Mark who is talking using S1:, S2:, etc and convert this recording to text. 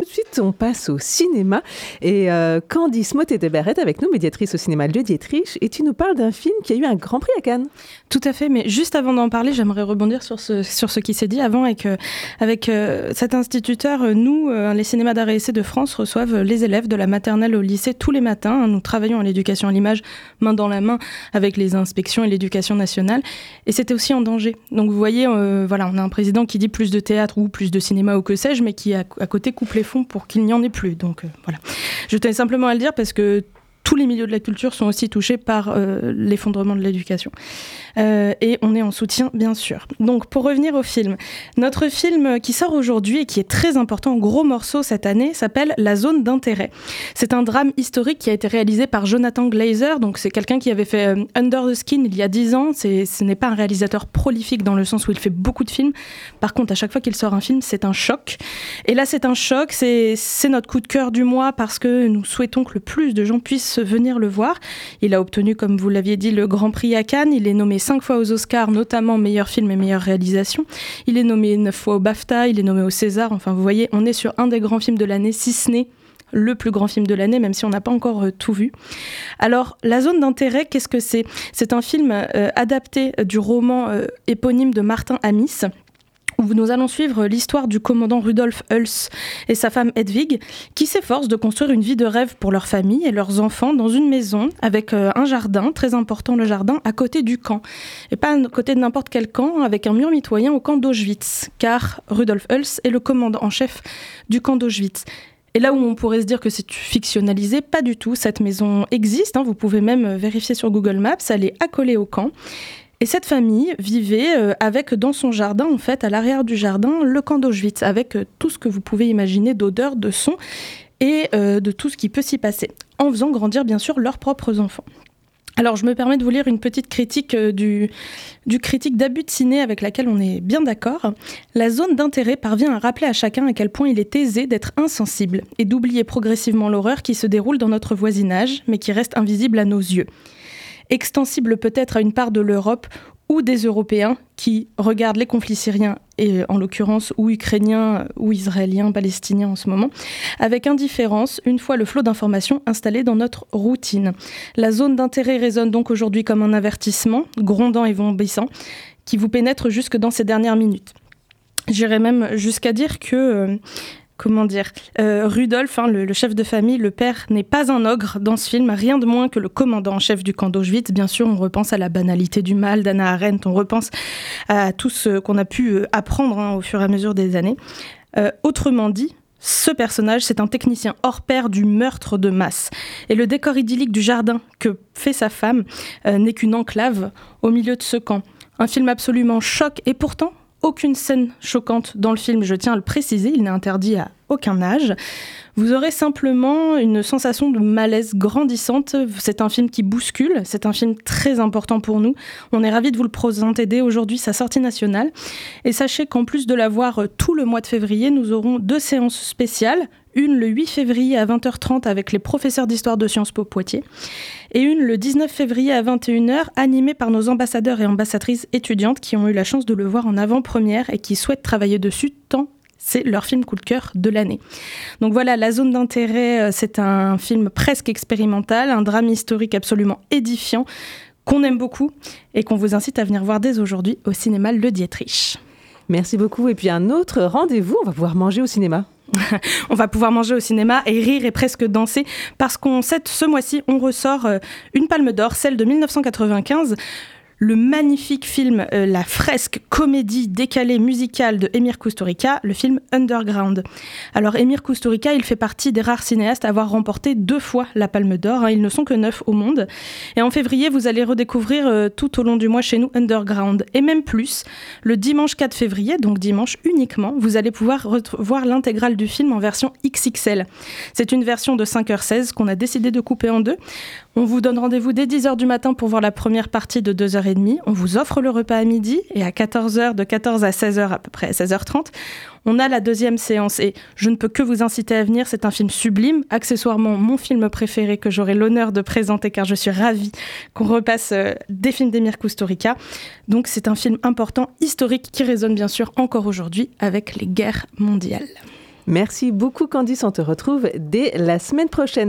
S1: Tout de suite, on passe au cinéma. Et euh, Candice motet de est avec nous, médiatrice au cinéma Lieu Dietrich. Et tu nous parles d'un film qui a eu un grand prix à Cannes.
S2: Tout à fait. Mais juste avant d'en parler, j'aimerais rebondir sur ce, sur ce qui s'est dit avant. Que, avec euh, cet instituteur, euh, nous, les cinémas d'art et essai de France reçoivent les élèves de la maternelle au lycée tous les matins. Nous travaillons à l'éducation à l'image, main dans la main, avec les inspections et l'éducation nationale. Et c'était aussi en danger. Donc vous voyez, voilà, on a un président qui dit plus de théâtre ou plus de cinéma ou que sais-je, mais qui à, à côté coupe les pour qu'il n'y en ait plus. Donc euh, voilà. Je tenais simplement à le dire parce que tous les milieux de la culture sont aussi touchés par euh, l'effondrement de l'éducation. Euh, et on est en soutien, bien sûr. Donc, pour revenir au film, notre film qui sort aujourd'hui et qui est très important, gros morceau cette année, s'appelle La zone d'intérêt. C'est un drame historique qui a été réalisé par Jonathan Glazer. Donc, c'est quelqu'un qui avait fait euh, Under the Skin il y a 10 ans. Ce n'est pas un réalisateur prolifique dans le sens où il fait beaucoup de films. Par contre, à chaque fois qu'il sort un film, c'est un choc. Et là, c'est un choc. C'est notre coup de cœur du mois parce que nous souhaitons que le plus de gens puissent venir le voir. Il a obtenu, comme vous l'aviez dit, le Grand Prix à Cannes. Il est nommé cinq fois aux Oscars, notamment meilleur film et meilleure réalisation. Il est nommé neuf fois au BAFTA, il est nommé au César. Enfin, vous voyez, on est sur un des grands films de l'année, si ce n'est le plus grand film de l'année, même si on n'a pas encore euh, tout vu. Alors, la zone d'intérêt, qu'est-ce que c'est? C'est un film euh, adapté du roman euh, éponyme de Martin Amis où nous allons suivre l'histoire du commandant Rudolf Hulse et sa femme Hedwig, qui s'efforcent de construire une vie de rêve pour leur famille et leurs enfants dans une maison avec euh, un jardin, très important le jardin, à côté du camp. Et pas à côté de n'importe quel camp, avec un mur mitoyen au camp d'Auschwitz, car Rudolf Hulse est le commandant en chef du camp d'Auschwitz. Et là où on pourrait se dire que c'est fictionnalisé, pas du tout. Cette maison existe, hein, vous pouvez même vérifier sur Google Maps, elle est accolée au camp. Et cette famille vivait euh, avec dans son jardin, en fait, à l'arrière du jardin, le camp d'Auschwitz, avec euh, tout ce que vous pouvez imaginer d'odeur, de son et euh, de tout ce qui peut s'y passer, en faisant grandir bien sûr leurs propres enfants. Alors je me permets de vous lire une petite critique du, critique d'abus avec laquelle on est bien d'accord. La zone d'intérêt parvient à rappeler à chacun à quel point il est aisé d'être insensible et d'oublier progressivement l'horreur qui se déroule dans notre voisinage, mais qui reste invisible à nos yeux extensible peut-être à une part de l'Europe ou des Européens qui regardent les conflits syriens, et en l'occurrence ou ukrainiens ou israéliens, palestiniens en ce moment, avec indifférence une fois le flot d'informations installé dans notre routine. La zone d'intérêt résonne donc aujourd'hui comme un avertissement, grondant et vomissant, qui vous pénètre jusque dans ces dernières minutes. J'irais même jusqu'à dire que euh, comment dire, euh, Rudolf, hein, le, chef de famille, le père, n'est pas un ogre dans ce film, rien de moins que le commandant en chef du camp d'Auschwitz. Bien sûr, on repense à la banalité du mal d'Anna Arendt, on repense à tout ce qu'on a pu euh, apprendre hein, au fur et à mesure des années. Euh, autrement dit, ce personnage, c'est un technicien hors pair du meurtre de masse. Et le décor idyllique du jardin que fait sa femme n'est qu'une enclave au milieu de ce camp. Un film absolument choc et pourtant aucune scène choquante dans le film, je tiens à le préciser, il n'est interdit à aucun âge. Vous aurez simplement une sensation de malaise grandissante. C'est un film qui bouscule, c'est un film très important pour nous. On est ravis de vous le présenter dès aujourd'hui, sa sortie nationale. Et sachez qu'en plus de la voir tout le mois de février, nous aurons deux séances spéciales. Une le 8 février à 20h30 avec les professeurs d'histoire de Sciences Po Poitiers et une le 19 février à 21h animée par nos ambassadeurs et ambassadrices étudiantes qui ont eu la chance de le voir en avant-première et qui souhaitent travailler dessus tant c'est leur film coup de cœur de l'année. Donc voilà, La zone d'intérêt, euh, c'est un film presque expérimental, un drame historique absolument édifiant qu'on aime beaucoup et qu'on vous incite à venir voir dès aujourd'hui au cinéma Le Dietrich.
S1: Merci beaucoup. Et puis un autre rendez-vous, on va pouvoir manger au cinéma.
S2: on va pouvoir manger au cinéma et rire et presque danser parce qu'on sait ce mois-ci on ressort euh, une palme d'or, celle de 1995 le magnifique film, euh, la fresque comédie décalée musicale de Emir Kusturica, le film Underground. Alors Emir Kusturica, il fait partie des rares cinéastes à avoir remporté deux fois la Palme d'Or. Hein. ils ne sont que neuf au monde. Et en février, vous allez redécouvrir euh, tout au long du mois chez nous Underground. Et même plus, le dimanche 4 février, donc dimanche uniquement, vous allez pouvoir voir l'intégrale du film en version XXL. C'est une version de 5h16 qu'on a décidé de couper en deux. On vous donne rendez-vous dès 10h du matin pour voir la première partie de 2h30. On vous offre le repas à midi et à 14h, de 14 à 16h à peu près, 16h30, on a la deuxième séance et je ne peux que vous inciter à venir. C'est un film sublime, accessoirement mon film préféré que j'aurai l'honneur de présenter car je suis ravie qu'on repasse euh, des films d'Emir Kusturica. Donc c'est un film important, historique, qui résonne bien sûr encore aujourd'hui avec les guerres mondiales.
S1: Merci beaucoup Candice, on te retrouve dès la semaine prochaine.